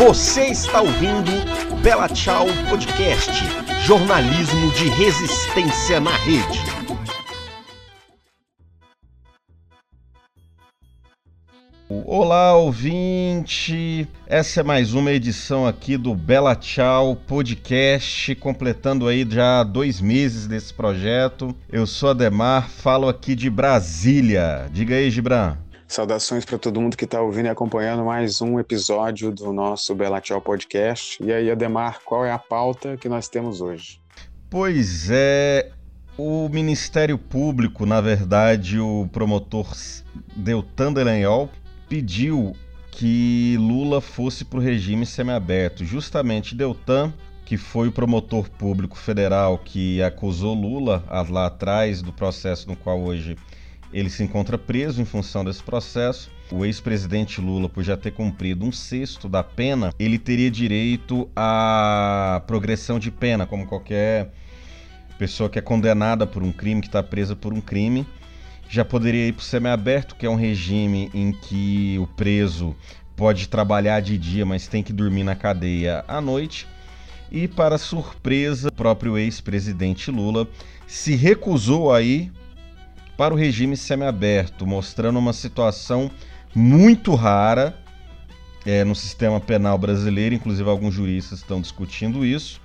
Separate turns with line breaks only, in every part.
Você está ouvindo Bela Tchau Podcast, jornalismo de resistência na rede. Olá, ouvinte! Essa é mais uma edição aqui do Bela Tchau Podcast, completando aí já dois meses desse projeto. Eu sou Ademar, falo aqui de Brasília. Diga aí, Gibran.
Saudações para todo mundo que está ouvindo e acompanhando mais um episódio do nosso Bela Tchau Podcast. E aí, Ademar, qual é a pauta que nós temos hoje?
Pois é, o Ministério Público, na verdade, o promotor Deltan Delanhol, pediu que Lula fosse para o regime semiaberto. Justamente Deltan, que foi o promotor público federal que acusou Lula lá atrás do processo no qual hoje ele se encontra preso em função desse processo. O ex-presidente Lula, por já ter cumprido um sexto da pena, ele teria direito à progressão de pena, como qualquer pessoa que é condenada por um crime, que está presa por um crime. Já poderia ir para o semiaberto, que é um regime em que o preso pode trabalhar de dia, mas tem que dormir na cadeia à noite. E, para surpresa, o próprio ex-presidente Lula se recusou a ir para o regime semiaberto, mostrando uma situação muito rara é, no sistema penal brasileiro, inclusive alguns juristas estão discutindo isso,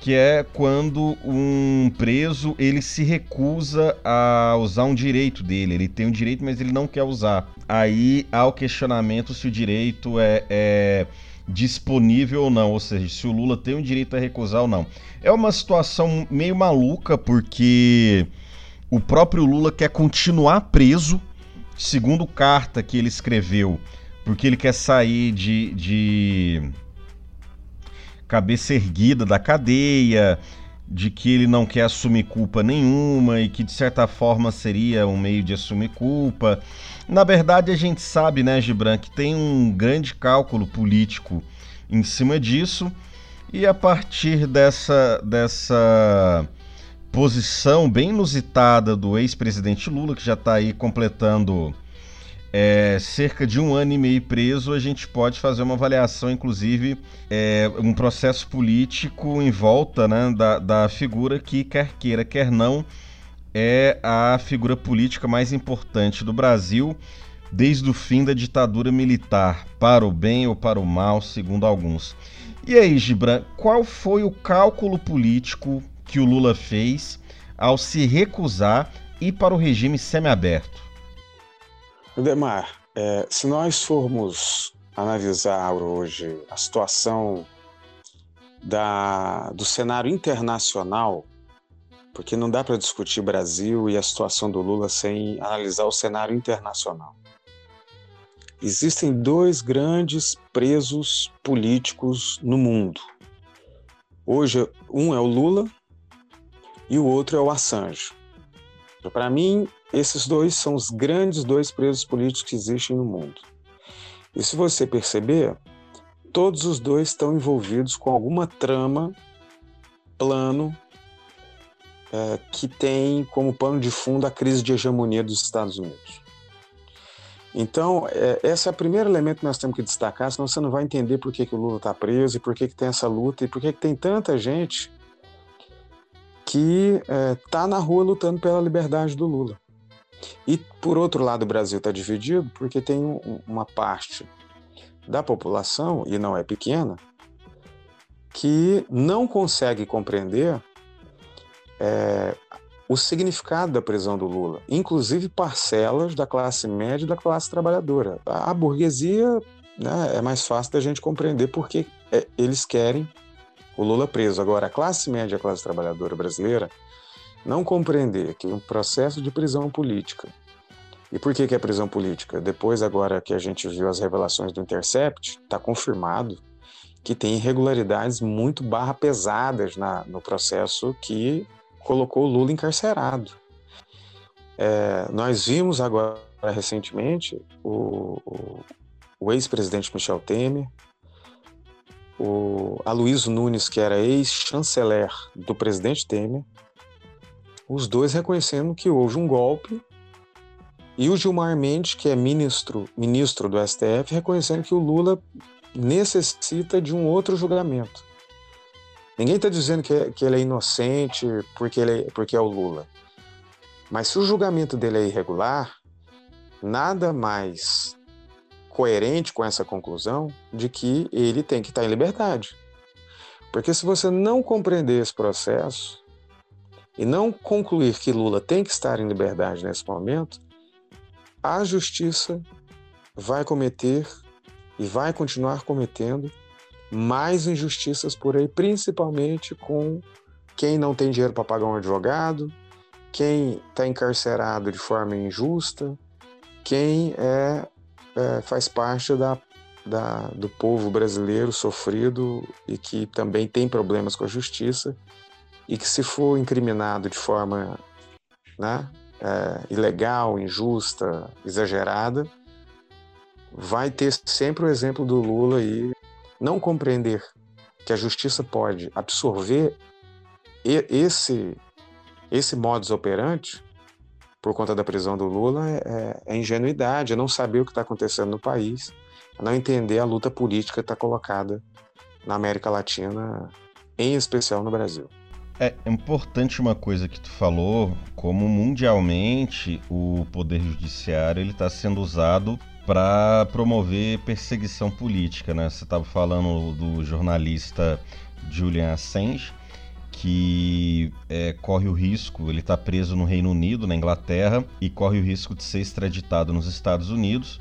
que é quando um preso ele se recusa a usar um direito dele. Ele tem um direito, mas ele não quer usar. Aí há o questionamento se o direito é, é disponível ou não, ou seja, se o Lula tem o direito a recusar ou não. É uma situação meio maluca porque o próprio Lula quer continuar preso, segundo carta que ele escreveu, porque ele quer sair de, de cabeça erguida da cadeia, de que ele não quer assumir culpa nenhuma e que de certa forma seria um meio de assumir culpa. Na verdade, a gente sabe, né, Gibran, que tem um grande cálculo político em cima disso. E a partir dessa dessa posição bem inusitada do ex-presidente Lula, que já está aí completando é, cerca de um ano e meio preso, a gente pode fazer uma avaliação, inclusive, é, um processo político em volta né, da, da figura que, quer queira, quer não, é a figura política mais importante do Brasil desde o fim da ditadura militar, para o bem ou para o mal, segundo alguns. E aí, Gibran, qual foi o cálculo político que o Lula fez ao se recusar ir para o regime semiaberto?
Demar, é, se nós formos analisar hoje a situação da, do cenário internacional, porque não dá para discutir Brasil e a situação do Lula sem analisar o cenário internacional. Existem dois grandes presos políticos no mundo. Hoje, um é o Lula e o outro é o Assange. Para mim, esses dois são os grandes dois presos políticos que existem no mundo. E se você perceber, todos os dois estão envolvidos com alguma trama, plano, é, que tem como pano de fundo a crise de hegemonia dos Estados Unidos. Então, é, esse é o primeiro elemento que nós temos que destacar, senão você não vai entender por que, que o Lula está preso e por que, que tem essa luta e por que, que tem tanta gente que está é, na rua lutando pela liberdade do Lula. E, por outro lado, o Brasil está dividido porque tem um, uma parte da população, e não é pequena, que não consegue compreender é, o significado da prisão do Lula, inclusive parcelas da classe média e da classe trabalhadora. A, a burguesia né, é mais fácil da gente compreender porque é, eles querem o Lula preso. Agora, a classe média, a classe trabalhadora brasileira, não compreender que um processo de prisão política. E por que, que é prisão política? Depois, agora que a gente viu as revelações do Intercept, está confirmado que tem irregularidades muito barra pesadas na, no processo que colocou o Lula encarcerado. É, nós vimos agora recentemente o, o, o ex-presidente Michel Temer, o Aloysio Nunes, que era ex-chanceler do presidente Temer, os dois reconhecendo que houve um golpe, e o Gilmar Mendes, que é ministro, ministro do STF, reconhecendo que o Lula necessita de um outro julgamento. Ninguém está dizendo que, é, que ele é inocente porque, ele é, porque é o Lula. Mas se o julgamento dele é irregular, nada mais coerente com essa conclusão de que ele tem que estar em liberdade. Porque se você não compreender esse processo e não concluir que Lula tem que estar em liberdade nesse momento, a justiça vai cometer e vai continuar cometendo mais injustiças por aí, principalmente com quem não tem dinheiro para pagar um advogado, quem está encarcerado de forma injusta, quem é, é faz parte da, da, do povo brasileiro sofrido e que também tem problemas com a justiça e que se for incriminado de forma né, é, ilegal, injusta, exagerada, vai ter sempre o exemplo do Lula aí não compreender que a justiça pode absorver esse esse modus operandi por conta da prisão do Lula é, é, é ingenuidade, é não saber o que está acontecendo no país, é não entender a luta política que está colocada na América Latina, em especial no Brasil.
É importante uma coisa que tu falou, como mundialmente o poder judiciário ele está sendo usado para promover perseguição política, né? Você estava falando do jornalista Julian Assange, que é, corre o risco, ele está preso no Reino Unido, na Inglaterra, e corre o risco de ser extraditado nos Estados Unidos.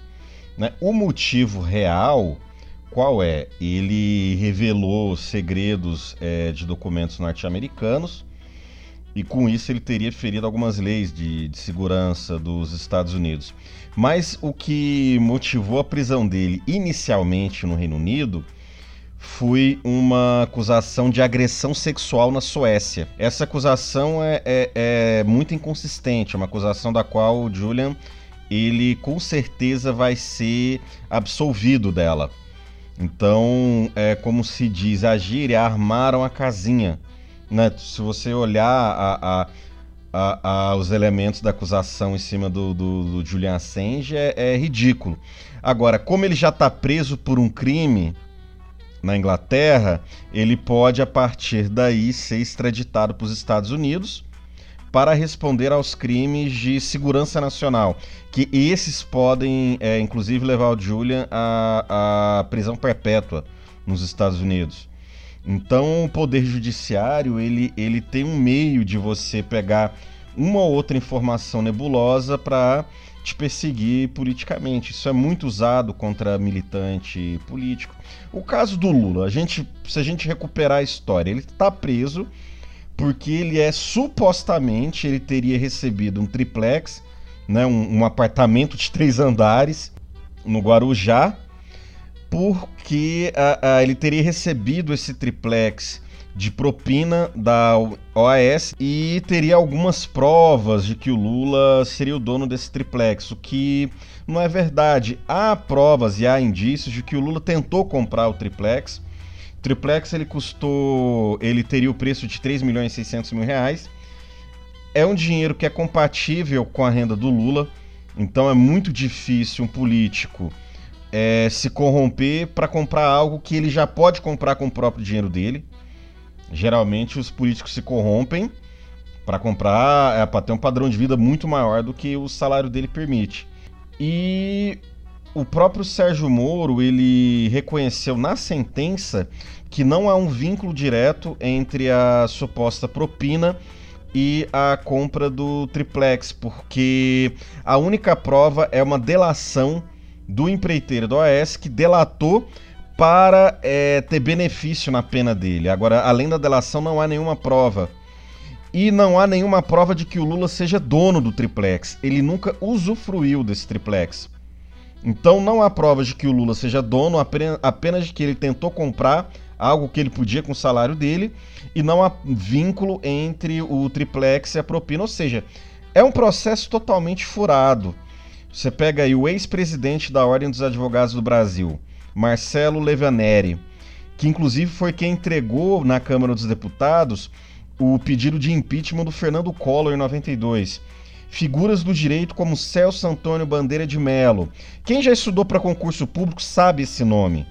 Né? O motivo real qual é? Ele revelou segredos é, de documentos norte-americanos e com isso ele teria ferido algumas leis de, de, segurança dos Estados Unidos. Mas o que motivou a prisão dele inicialmente no Reino Unido foi uma acusação de agressão sexual na Suécia. Essa acusação é, é, é muito inconsistente, é uma acusação da qual o Julian ele com certeza vai ser absolvido dela. Então, é como se diz, a gíria armaram a casinha. Né? Se você olhar a, a, a, os elementos da acusação em cima do, do, do Julian Assange, é, é, ridículo. Agora, como ele já está preso por um crime na Inglaterra, ele pode, a partir daí, ser extraditado para os Estados Unidos para responder aos crimes de segurança nacional, que esses podem, é, inclusive, levar o Julian à, à prisão perpétua nos Estados Unidos. Então, o poder judiciário ele, ele tem um meio de você pegar uma ou outra informação nebulosa para te perseguir politicamente. Isso é muito usado contra militante político. O caso do Lula, a gente, se a gente recuperar a história, ele está preso porque ele é supostamente ele teria recebido um triplex, né, um, um apartamento de três andares no Guarujá, porque a, a, ele teria recebido esse triplex de propina da OAS e teria algumas provas de que o Lula seria o dono desse triplex, o que não é verdade. Há provas e há indícios de que o Lula tentou comprar o triplex, triplex ele custou, ele teria o preço de 3 milhões e 600 mil reais. É um dinheiro que é compatível com a renda do Lula, então é muito difícil um político é, se corromper para comprar algo que ele já pode comprar com o próprio dinheiro dele. Geralmente os políticos se corrompem para comprar, é, para ter um padrão de vida muito maior do que o salário dele permite. E o próprio Sérgio Moro ele reconheceu na sentença que não há um vínculo direto entre a suposta propina e a compra do triplex, porque a única prova é uma delação do empreiteiro do OAS que delatou para é, ter benefício na pena dele. Agora, além da delação, não há nenhuma prova. E não há nenhuma prova de que o Lula seja dono do triplex. Ele nunca usufruiu desse triplex. Então não há provas de que o Lula seja dono, apenas de que ele tentou comprar algo que ele podia com o salário dele, e não há vínculo entre o triplex e a propina, ou seja, é um processo totalmente furado. Você pega aí o ex-presidente da Ordem dos Advogados do Brasil, Marcelo Levaneri, que inclusive foi quem entregou na Câmara dos Deputados o pedido de impeachment do Fernando Collor em 92 figuras do direito como Celso Antônio Bandeira de Melo. Quem já estudou para concurso público sabe esse nome.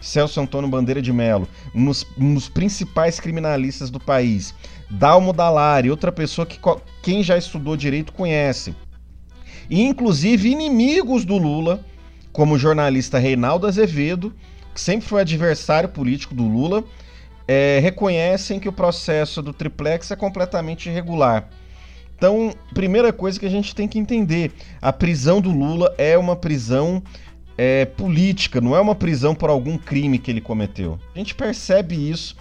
Celso Antônio Bandeira de Mello, um dos, um dos principais criminalistas do país, Dalmo Dallari, outra pessoa que quem já estudou direito conhece, e inclusive inimigos do Lula, como o jornalista Reinaldo Azevedo, que sempre foi adversário político do Lula, é, reconhecem que o processo do triplex é completamente irregular. Então, primeira coisa que a gente tem que entender: a prisão do Lula é uma prisão é, política, não é uma prisão por algum crime que ele cometeu. A gente percebe isso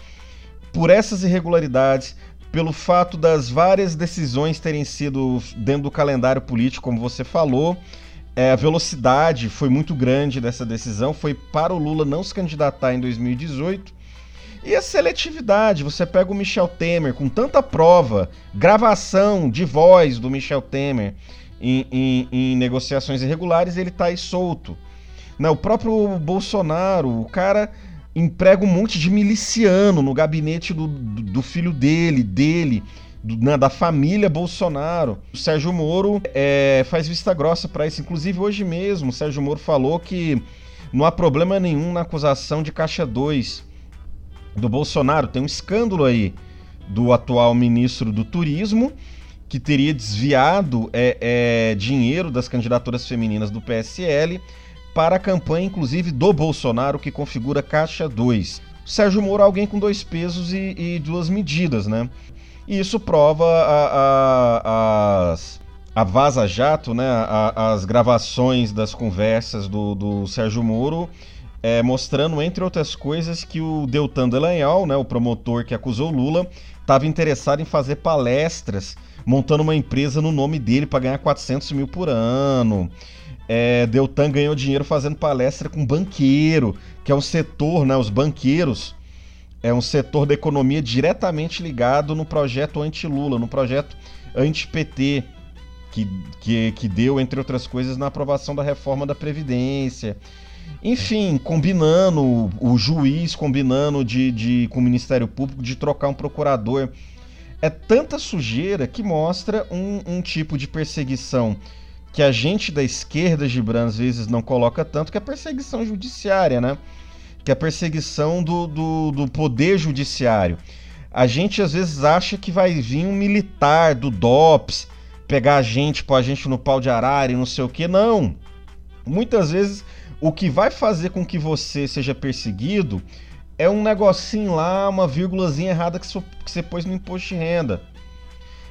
por essas irregularidades, pelo fato das várias decisões terem sido dentro do calendário político, como você falou. É, a velocidade foi muito grande dessa decisão, foi para o Lula não se candidatar em 2018. E a seletividade, você pega o Michel Temer com tanta prova, gravação de voz do Michel Temer em, em, em negociações irregulares, ele está aí solto. Né? O próprio Bolsonaro, o cara emprega um monte de miliciano no gabinete do, do, do filho dele, dele, né, da família Bolsonaro. O Sérgio Moro é, faz vista grossa para isso. Inclusive, hoje mesmo, o Sérgio Moro falou que não há problema nenhum na acusação de Caixa 2 do Bolsonaro. Tem um escândalo aí do atual ministro do Turismo que teria desviado é, é, dinheiro das candidaturas femininas do PSL para a campanha, inclusive, do Bolsonaro, que configura Caixa 2. Sérgio Moro é alguém com dois pesos e, e duas medidas, né? E isso prova a, a, a Vaza Jato, né? A, as gravações das conversas do, do Sérgio Moro, é, mostrando, entre outras coisas, que o Deltan Delanhol, né, o promotor que acusou Lula, estava interessado em fazer palestras, montando uma empresa no nome dele para ganhar 400 mil por ano é, Deltan ganhou dinheiro fazendo palestra com banqueiro, que é um setor, né, os banqueiros, é um setor da economia diretamente ligado no projeto anti-Lula, no projeto anti-PT, que, que, que deu, entre outras coisas, na aprovação da reforma da Previdência. Enfim, combinando, o juiz combinando de, de, com o Ministério Público de trocar um procurador. É tanta sujeira que mostra um, um tipo de perseguição que a gente da esquerda, Gibran, às vezes não coloca tanto, que é a perseguição judiciária, né? Que é a perseguição do, do, do poder judiciário. A gente às vezes acha que vai vir um militar do DOPS pegar a gente, pôr a gente no pau de arara e não sei o que. Não. Muitas vezes o que vai fazer com que você seja perseguido é um negocinho lá, uma vírgulazinha errada que você pôs no imposto de renda.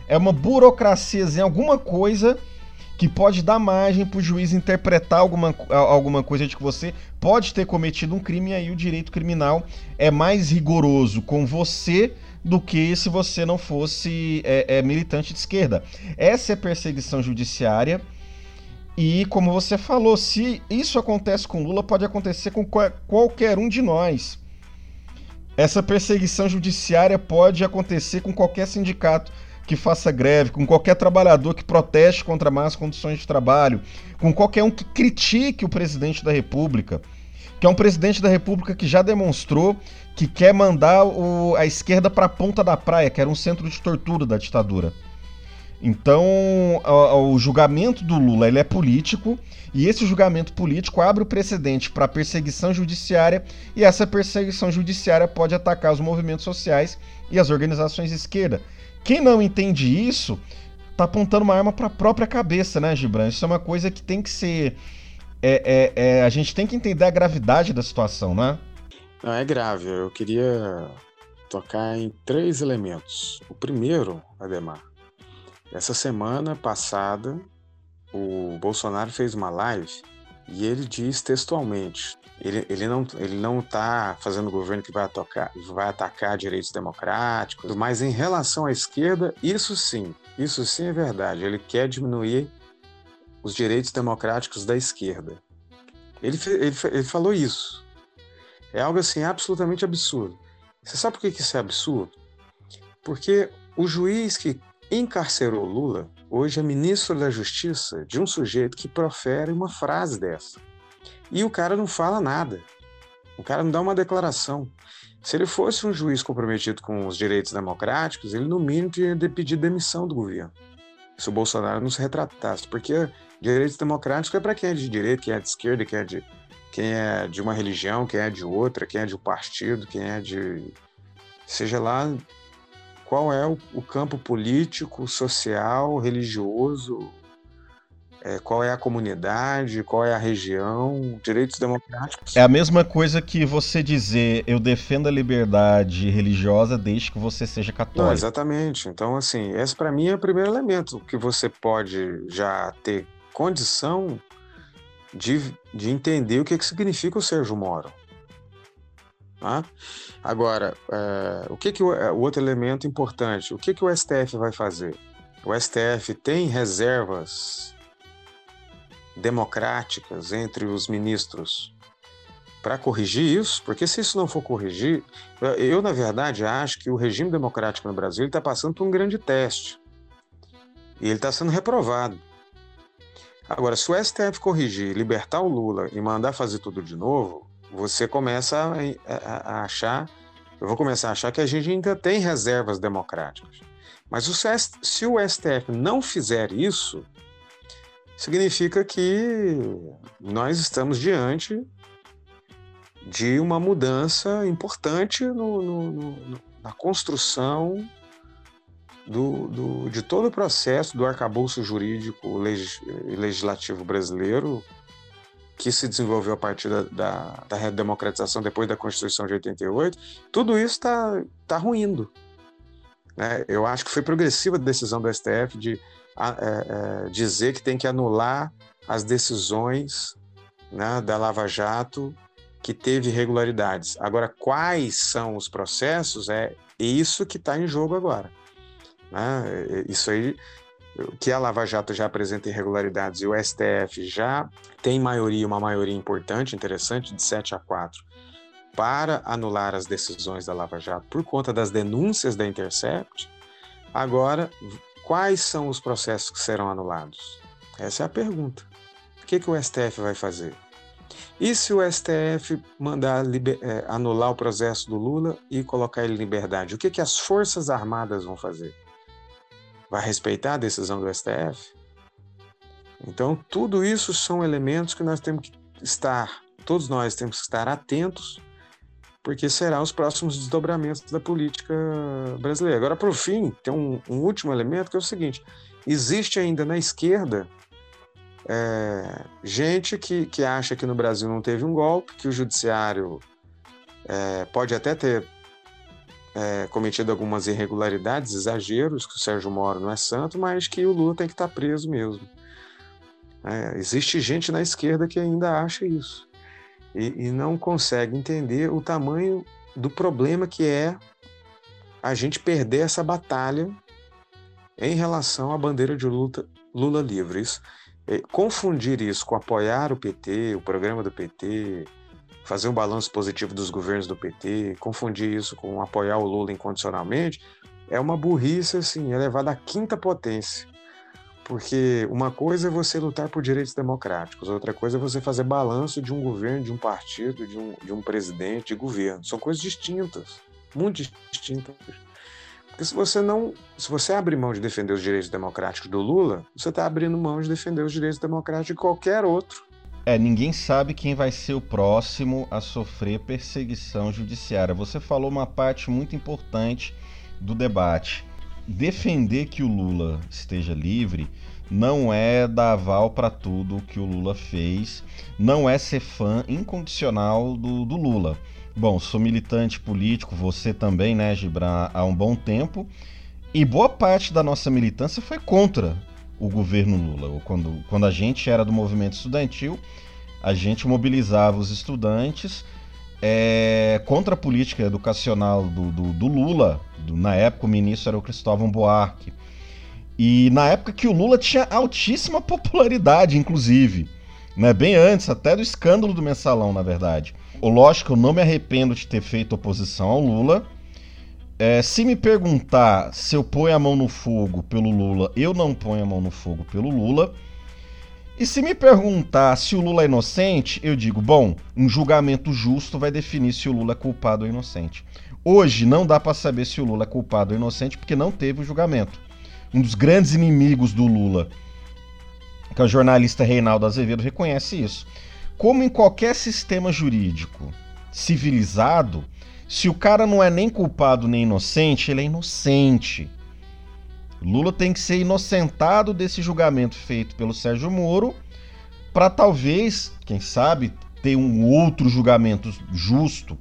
É uma burocraciazinha, alguma coisa que pode dar margem para o juiz interpretar alguma, alguma coisa de que você pode ter cometido um crime, e aí o direito criminal é mais rigoroso com você do que se você não fosse é, é, militante de esquerda. Essa é perseguição judiciária. E como você falou, se isso acontece com Lula, pode acontecer com qualquer um de nós. Essa perseguição judiciária pode acontecer com qualquer sindicato que faça greve, com qualquer trabalhador que proteste contra más condições de trabalho, com qualquer um que critique o presidente da República, que é um presidente da República que já demonstrou que quer mandar o, a esquerda para a ponta da praia, que era um centro de tortura da ditadura. Então, o, julgamento do Lula ele é político e esse julgamento político abre o precedente para perseguição judiciária e essa perseguição judiciária pode atacar os movimentos sociais e as organizações de esquerda. Quem não entende isso tá apontando uma arma para a própria cabeça, né, Gibran? Isso é uma coisa que tem que ser. É, é, é, a gente tem que entender a gravidade da situação, né?
Não, é grave. Eu queria tocar em três elementos. O primeiro, Ademar, essa semana passada, o Bolsonaro fez uma live e ele diz textualmente: ele, ele não ele não está fazendo governo que vai atacar vai atacar direitos democráticos, mas em relação à esquerda, isso sim, isso sim é verdade. Ele quer diminuir os direitos democráticos da esquerda. Ele, ele, ele falou isso. É algo assim absolutamente absurdo. Você sabe por que isso é absurdo? Porque o juiz que encarcerou Lula hoje é ministro da Justiça de um sujeito que profere uma frase dessa. E o cara não fala nada. O cara não dá uma declaração. Se ele fosse um juiz comprometido com os direitos democráticos, ele no mínimo tinha de pedir demissão do governo. Se o Bolsonaro não se retratasse. Porque direitos democráticos é para quem é de direita, quem é de esquerda, quem é de, quem é de uma religião, quem é de outra, quem é de um partido, quem é de. seja lá qual é o, o campo político, social, religioso, é, qual é a comunidade, qual é a região, direitos democráticos.
É a mesma coisa que você dizer eu defendo a liberdade religiosa desde que você seja católico. Não,
exatamente. Então, assim, esse para mim é o primeiro elemento que você pode já ter condição de, de entender o que, que significa o Sérgio Moro. Tá? Agora, é, o que, que o, é, o, outro elemento importante, o que, que o STF vai fazer? O STF tem reservas democráticas entre os ministros para corrigir isso, porque se isso não for corrigir, eu na verdade acho que o regime democrático no Brasil está passando por um grande teste e ele está sendo reprovado. Agora, se o STF corrigir, libertar o Lula e mandar fazer tudo de novo, você começa a, a, a achar, eu vou começar a achar que a gente ainda tem reservas democráticas. Mas o, se o STF não fizer isso, significa que nós estamos diante de uma mudança importante no, no, no, na construção do, do, de todo o processo do arcabouço jurídico legislativo brasileiro que se desenvolveu a partir da, da, da redemocratização depois da Constituição de 88, tudo isso está tá ruindo. Né? Eu acho que foi progressiva a decisão do STF de é, é, dizer que tem que anular as decisões né, da Lava Jato que teve irregularidades. Agora, quais são os processos? É isso que está em jogo agora. Né? Isso aí, que a Lava Jato já apresenta irregularidades e o STF já tem maioria, uma maioria importante, interessante, de 7 a 4, para anular as decisões da Lava Jato por conta das denúncias da Intercept. Agora Quais são os processos que serão anulados? Essa é a pergunta. O que, que o STF vai fazer? E se o STF mandar liber, é, anular o processo do Lula e colocar ele em liberdade, o que, que as Forças Armadas vão fazer? Vai respeitar a decisão do STF? Então, tudo isso são elementos que nós temos que estar, todos nós temos que estar atentos porque serão os próximos desdobramentos da política brasileira. Agora, o fim, tem um, um, último elemento que é o seguinte: existe ainda na esquerda é, gente que, que acha que no Brasil não teve um golpe, que o judiciário é, pode até ter é, cometido algumas irregularidades, exageros, que o Sérgio Moro não é santo, mas que o Lula tem que estar preso mesmo. É, existe gente na esquerda que ainda acha isso e, e não consegue entender o tamanho do problema que é a gente perder essa batalha em relação à bandeira de luta Lula livre. É, confundir isso com apoiar o PT, o programa do PT, fazer um balanço positivo dos governos do PT, confundir isso com apoiar o Lula incondicionalmente, é uma burrice assim, elevada à quinta potência. Porque uma coisa é você lutar por direitos democráticos, outra coisa é você fazer balanço de um governo, de um partido, de um, de um presidente, de governo. São coisas distintas, muito distintas. Porque se você não. Se você abre mão de defender os direitos democráticos do Lula, você está abrindo mão de defender os direitos democráticos de qualquer outro.
É, ninguém sabe quem vai ser o próximo a sofrer perseguição judiciária. Você falou uma parte muito importante do debate defender que o Lula esteja livre não é dar aval para tudo que o Lula fez, não é ser fã incondicional do, do Lula. Bom, sou militante político, você também, né, Gibran, há um bom tempo, e boa parte da nossa militância foi contra o governo Lula. Quando, quando a gente era do movimento estudantil, a gente mobilizava os estudantes é, contra a política educacional do, do, do Lula. Do, na época, o ministro era o Cristóvão Buarque. E na época que o Lula tinha altíssima popularidade, inclusive. Né? Bem antes, até do escândalo do mensalão, na verdade. O lógico, eu não me arrependo de ter feito oposição ao Lula. É, se me perguntar se eu ponho a mão no fogo pelo Lula, eu não ponho a mão no fogo pelo Lula. E se me perguntar se o Lula é inocente, eu digo, bom, um julgamento justo vai definir se o Lula é culpado ou inocente. Hoje não dá para saber se o Lula é culpado ou inocente porque não teve o julgamento. Um dos grandes inimigos do Lula, que é o jornalista Reinaldo Azevedo, reconhece isso. como em qualquer sistema jurídico civilizado, se o cara não é nem culpado nem inocente, ele é inocente. Lula tem que ser inocentado desse julgamento feito pelo Sérgio Moro para talvez, quem sabe, ter um outro julgamento justo.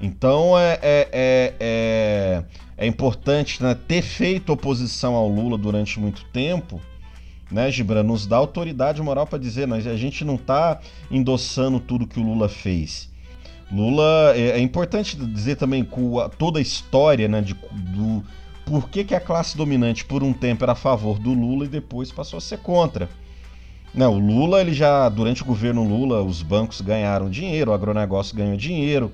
Então é, é, é, é, é importante né, ter feito oposição ao Lula durante muito tempo né, Gibran, nos dá autoridade moral para dizer, nós, a gente não está endossando tudo que o Lula fez. Lula, é, é importante dizer também com toda a história né, de, do por que, que a classe dominante por um tempo era a favor do Lula e depois passou a ser contra. Não, o Lula, ele já, durante o governo Lula, os bancos ganharam dinheiro, o agronegócio ganhou dinheiro,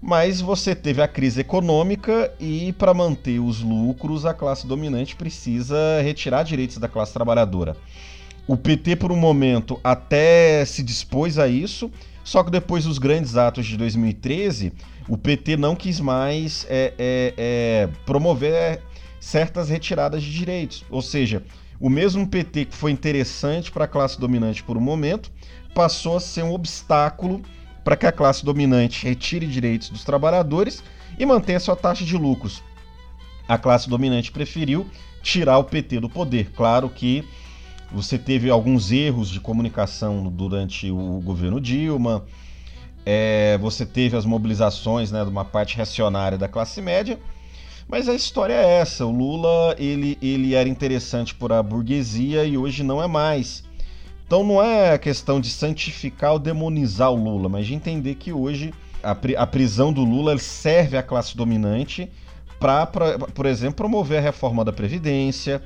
mas você teve a crise econômica e, para manter os lucros, a classe dominante precisa retirar direitos da classe trabalhadora. O PT, por um momento, até se dispôs a isso, só que depois dos grandes atos de 2013, o PT não quis mais é, é, é, promover certas retiradas de direitos. Ou seja, o mesmo PT que foi interessante para a classe dominante por um momento passou a ser um obstáculo para que a classe dominante retire direitos dos trabalhadores e mantenha sua taxa de lucros. A classe dominante preferiu tirar o PT do poder. Claro que você teve alguns erros de comunicação durante o governo Dilma, é, você teve as mobilizações né, de uma parte reacionária da classe média, mas a história é essa. O Lula ele, ele era interessante para a burguesia e hoje não é mais. Então não é a questão de santificar ou demonizar o Lula, mas de entender que hoje a, a prisão do Lula serve à classe dominante para, por exemplo, promover a reforma da Previdência,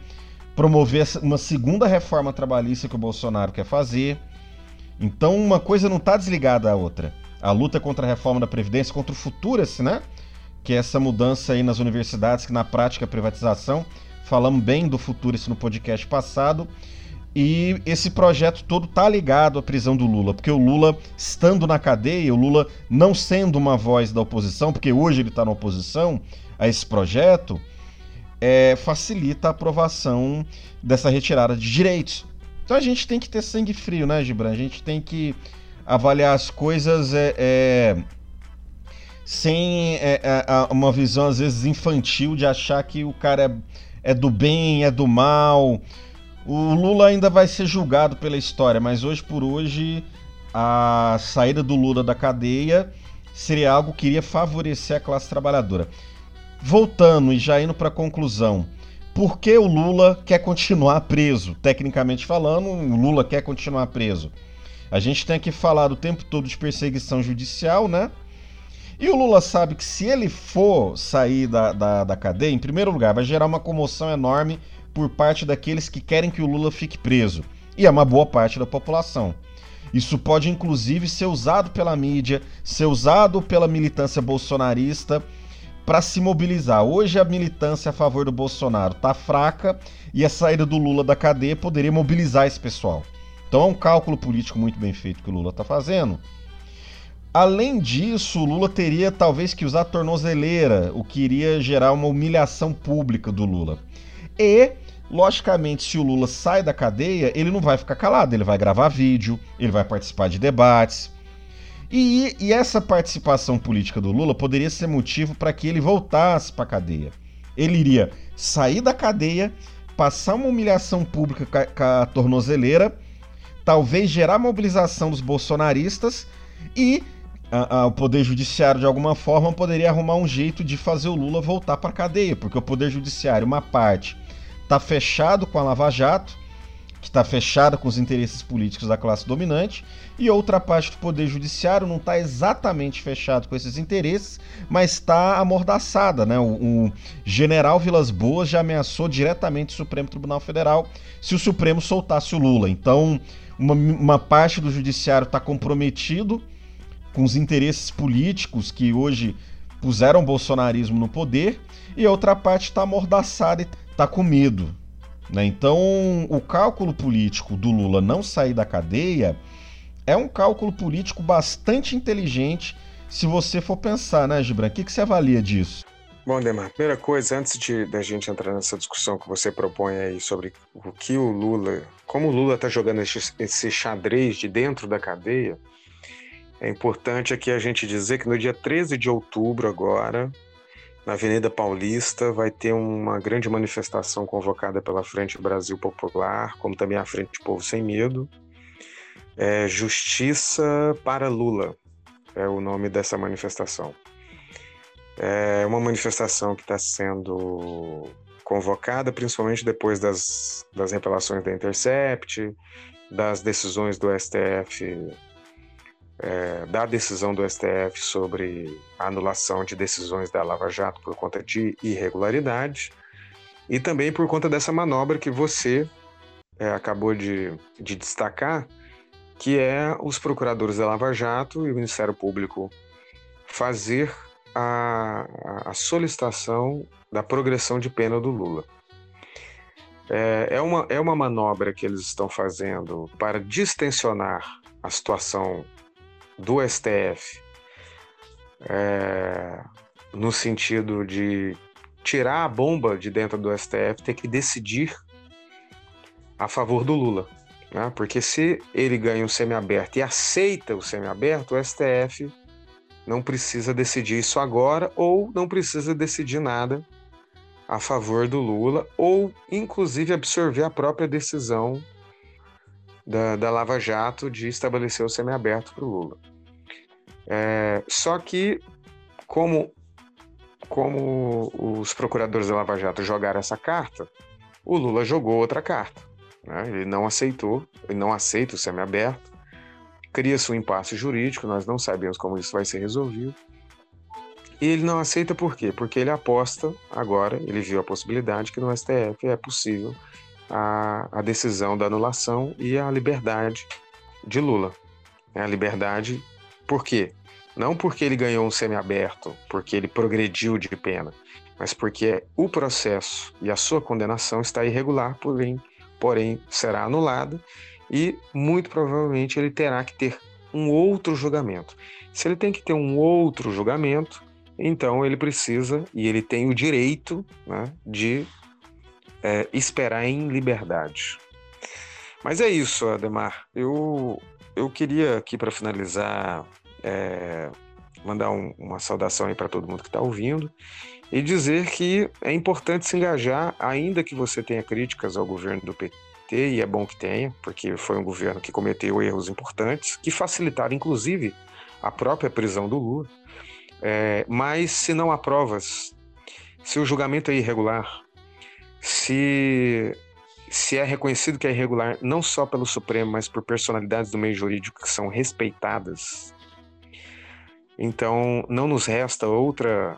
promover uma segunda reforma trabalhista que o Bolsonaro quer fazer. Então uma coisa não está desligada à outra. A luta contra a reforma da Previdência, contra o Futuras, né? Que é essa mudança aí nas universidades, que na prática é privatização. Falamos bem do Futuras no podcast passado. E esse projeto todo tá ligado à prisão do Lula, porque o Lula, estando na cadeia, o Lula não sendo uma voz da oposição, porque hoje ele está na oposição a esse projeto, é, facilita a aprovação dessa retirada de direitos. Então a gente tem que ter sangue frio, né, Gibran? A gente tem que avaliar as coisas é, é sem é, é, uma visão, às vezes, infantil de achar que o cara é, é do bem, é do mal o Lula ainda vai ser julgado pela história, mas hoje por hoje a saída do Lula da cadeia seria algo que iria favorecer a classe trabalhadora. Voltando e já indo para a conclusão, por que o Lula quer continuar preso? Tecnicamente falando, o Lula quer continuar preso. A gente tem que falar o tempo todo de perseguição judicial, né? E o Lula sabe que se ele for sair da, da, da cadeia, em primeiro lugar, vai gerar uma comoção enorme por parte daqueles que querem que o Lula fique preso, e é uma boa parte da população. Isso pode inclusive ser usado pela mídia, ser usado pela militância bolsonarista para se mobilizar. Hoje a militância a favor do Bolsonaro está fraca e a saída do Lula da cadeia poderia mobilizar esse pessoal. Então é um cálculo político muito bem feito que o Lula está fazendo. Além disso, o Lula teria talvez que usar a tornozeleira, o que iria gerar uma humilhação pública do Lula. E Logicamente, se o Lula sai da cadeia, ele não vai ficar calado, ele vai gravar vídeo, ele vai participar de debates. E, e essa participação política do Lula poderia ser motivo para que ele voltasse para a cadeia. Ele iria sair da cadeia, passar uma humilhação pública com a tornozeleira, talvez gerar mobilização dos bolsonaristas e a, a, o Poder Judiciário, de alguma forma, poderia arrumar um jeito de fazer o Lula voltar para a cadeia, porque o Poder Judiciário, uma parte, está fechado com a Lava Jato, que está fechada com os interesses políticos da classe dominante, e outra parte do Poder Judiciário não está exatamente fechado com esses interesses, mas está amordaçada. Né? O, o, general Vilas Boas já ameaçou diretamente o Supremo Tribunal Federal se o Supremo soltasse o Lula. Então, uma, uma parte do Judiciário está comprometido com os interesses políticos que hoje puseram o bolsonarismo no poder, e outra parte está amordaçada e tá com medo. Né? Então, o cálculo político do Lula não sair da cadeia é um cálculo político bastante inteligente se você for pensar, né, Gibran? O que, que você avalia disso?
Bom, Demar, primeira coisa, antes de da gente entrar nessa discussão que você propõe aí sobre o que o Lula, como o Lula está jogando esse, esse xadrez de dentro da cadeia, é importante aqui a gente dizer que no dia 13 de outubro agora, na Avenida Paulista, vai ter uma grande manifestação convocada pela Frente Brasil Popular, como também a Frente Povo Sem Medo. É Justiça para Lula é o nome dessa manifestação. É uma manifestação que está sendo convocada, principalmente depois das, das revelações da Intercept, das decisões do STF, é, da decisão do STF sobre anulação de decisões da Lava Jato por conta de irregularidade, e também por conta dessa manobra que você é, acabou de, de destacar, que é os procuradores da Lava Jato e o Ministério Público fazer a, a solicitação da progressão de pena do Lula. É, é, uma, é uma manobra que eles estão fazendo para distensionar a situação do STF, é, no sentido de tirar a bomba de dentro do STF, ter que decidir a favor do Lula. Né? Porque se ele ganha o semiaberto e aceita o semiaberto, o STF não precisa decidir isso agora ou não precisa decidir nada a favor do Lula ou inclusive absorver a própria decisão da, da Lava Jato de estabelecer o semiaberto para o Lula. É, só que como como os procuradores da Lava Jato jogaram essa carta, o Lula jogou outra carta. Né? Ele não aceitou, ele não aceita o semiaberto cria-se um impasse jurídico, nós não sabemos como isso vai ser resolvido. E ele não aceita por quê? Porque ele aposta agora, ele viu a possibilidade que no STF é possível a, a decisão da anulação e a liberdade de Lula. É a liberdade, por quê? Não porque ele ganhou um semiaberto, porque ele progrediu de pena, mas porque o processo e a sua condenação está irregular, porém, porém será anulada e muito provavelmente ele terá que ter um outro julgamento. Se ele tem que ter um outro julgamento, então ele precisa e ele tem o direito né, de é, esperar em liberdade. Mas é isso, Ademar. Eu, eu queria aqui para finalizar é, mandar um, uma saudação aí para todo mundo que está ouvindo e dizer que é importante se engajar, ainda que você tenha críticas ao governo do PT e é bom que tenha, porque foi um governo que cometeu erros importantes, que facilitaram, inclusive, a própria prisão do Lula. É, mas se não há provas, se o julgamento é irregular, se, se é reconhecido que é irregular não só pelo Supremo, mas por personalidades do meio jurídico que são respeitadas, então não nos resta outra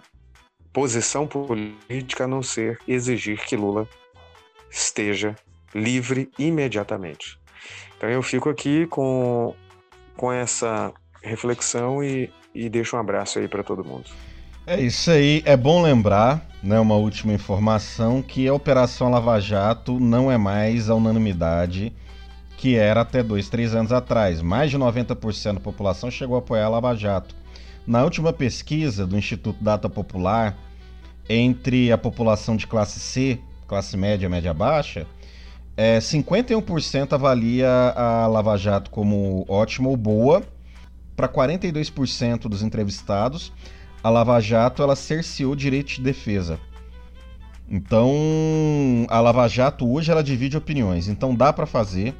posição política a não ser exigir que Lula esteja livre imediatamente. Então eu fico aqui com, com essa reflexão e, e deixo um abraço aí para todo mundo.
É isso aí, é bom lembrar, né, uma última informação, que a Operação Lava Jato não é mais a unanimidade que era até dois, três anos atrás. Mais de 90% da população chegou a apoiar a Lava Jato. Na última pesquisa do Instituto Data Popular, entre a população de classe C, classe média, média baixa, é, 51% avalia a Lava Jato como ótima ou boa. Para 42% dos entrevistados, a Lava Jato ela cerceou o direito de defesa. Então, a Lava Jato hoje ela divide opiniões. Então, dá para fazer.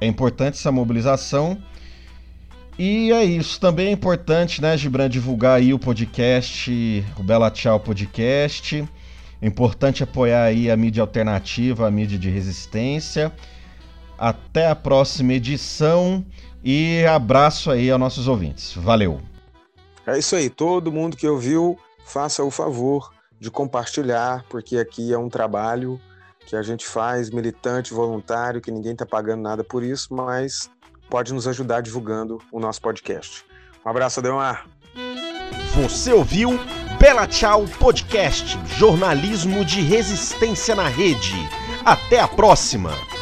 É importante essa mobilização. E é isso. Também é importante, né, Gibran, divulgar aí o podcast, o Bela Tchau Podcast. É importante apoiar aí a mídia alternativa, a mídia de resistência. Até a próxima edição e abraço aí aos nossos ouvintes. Valeu.
É isso aí, todo mundo que ouviu, faça o favor de compartilhar, porque aqui é um trabalho que a gente faz, militante, voluntário, que ninguém está pagando nada por isso, mas pode nos ajudar divulgando o nosso podcast. Um abraço, Adelmar.
Você ouviu Bela Tchau Podcast, jornalismo de resistência na rede. Até a próxima!